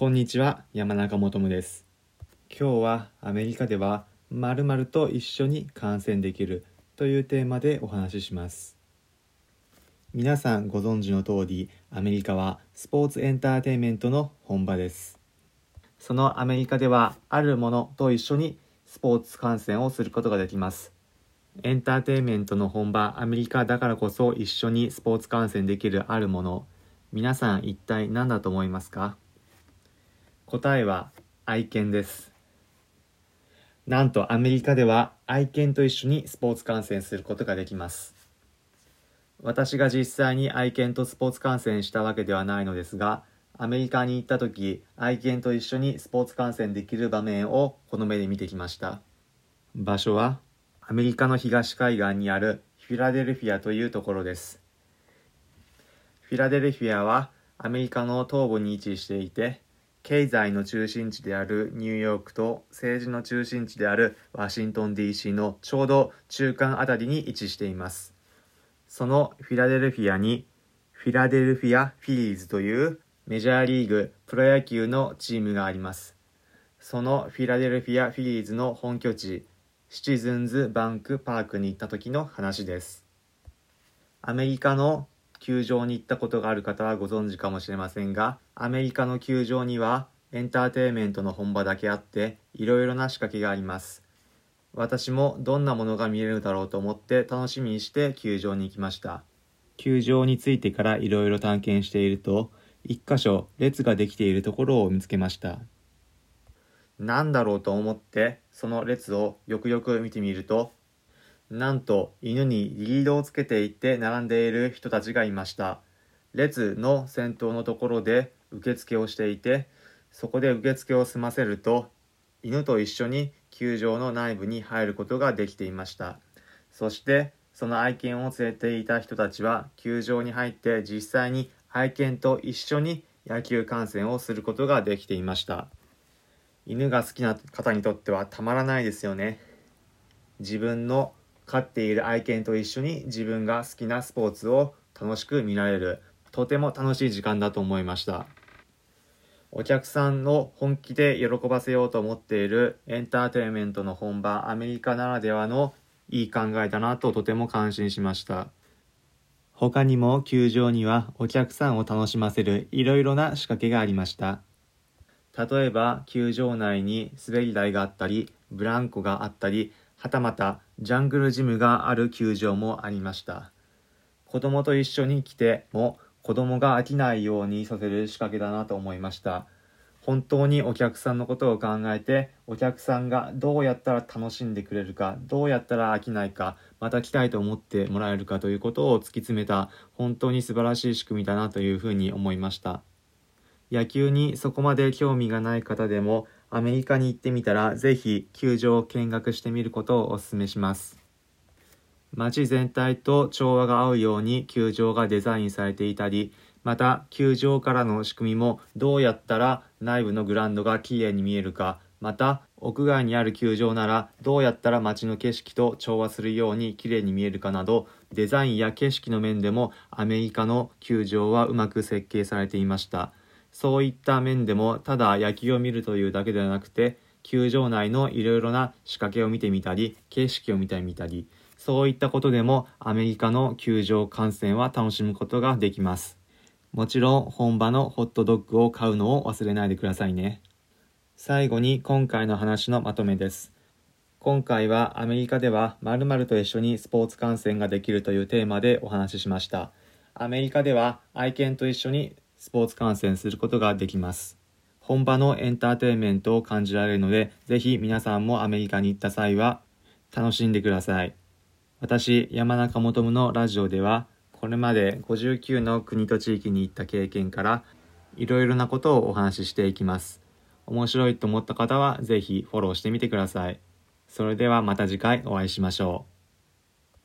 こんにちは、山中もとむです。今日はアメリカでは〇〇と一緒に観戦できるというテーマでお話しします。皆さんご存知の通り、アメリカはスポーツエンターテインメントの本場です。そのアメリカではあるものと一緒にスポーツ観戦をすることができます。エンターテインメントの本場アメリカだからこそ一緒にスポーツ観戦できるあるもの、皆さん一体何だと思いますか？答えは愛犬です。なんとアメリカでは愛犬と一緒にスポーツ観戦することができます。私が実際に愛犬とスポーツ観戦したわけではないのですが、アメリカに行った時、愛犬と一緒にスポーツ観戦できる場面をこの目で見てきました。場所はアメリカの東海岸にあるフィラデルフィアというところです。フィラデルフィアはアメリカの東部に位置していて、経済の中心地であるニューヨークと政治の中心地であるワシントン DC のちょうど中間あたりに位置しています。そのフィラデルフィアにフィラデルフィア・フィリーズというメジャーリーグプロ野球のチームがあります。そのフィラデルフィア・フィリーズの本拠地シチズンズ・バンク・パークに行った時の話です。アメリカの球場に行ったことがある方はご存知かもしれませんが、アメリカの球場にはエンターテインメントの本場だけあって、いろいろな仕掛けがあります。私もどんなものが見れるだろうと思って楽しみにして球場に行きました。球場に着いてからいろいろ探検していると、一箇所列ができているところを見つけました。なんだろうと思って、その列をよくよく見てみると、なんと犬にリードをつけていって並んでいる人たちがいました。列の先頭のところで受付をしていて、そこで受付を済ませると、犬と一緒に球場の内部に入ることができていました。そして、その愛犬を連れていた人たちは球場に入って実際に愛犬と一緒に野球観戦をすることができていました。犬が好きな方にとってはたまらないですよね。自分の飼っている愛犬と一緒に自分が好きなスポーツを楽しく見られるとても楽しい時間だと思いました。お客さんを本気で喜ばせようと思っているエンターテインメントの本場アメリカならではのいい考えだなととても感心しました。他にも球場にはお客さんを楽しませるいろいろな仕掛けがありました。例えば球場内に滑り台があったりブランコがあったりはたまたジャングルジムがある球場もありました。子供と一緒に来ても子供が飽きないようにさせる仕掛けだなと思いました。本当にお客さんのことを考えてお客さんがどうやったら楽しんでくれるかどうやったら飽きないかまた来たいと思ってもらえるかということを突き詰めた本当に素晴らしい仕組みだなというふうに思いました。野球にそこまで興味がない方でもアメリカに行ってみたらぜひ球場を見学してみることをお勧めします。街全体と調和が合うように球場がデザインされていたりまた球場からの仕組みもどうやったら内部のグラウンドがきれいに見えるかまた屋外にある球場ならどうやったら街の景色と調和するようにきれいに見えるかなどデザインや景色の面でもアメリカの球場はうまく設計されていました。そういった面でもただ野球を見るというだけではなくて球場内のいろいろな仕掛けを見てみたり景色を見てみたりそういったことでもアメリカの球場観戦は楽しむことができます。もちろん本場のホットドッグを買うのを忘れないでくださいね。最後に今回の話のまとめです。今回はアメリカでは〇〇と一緒にスポーツ観戦ができるというテーマでお話ししました。アメリカでは愛犬と一緒にスポーツ観戦することができます。本場のエンターテインメントを感じられるので、ぜひ皆さんもアメリカに行った際は楽しんでください。私、山中もとむのラジオでは、これまで59の国と地域に行った経験から、いろいろなことをお話ししていきます。面白いと思った方は、ぜひフォローしてみてください。それではまた次回お会いしましょう。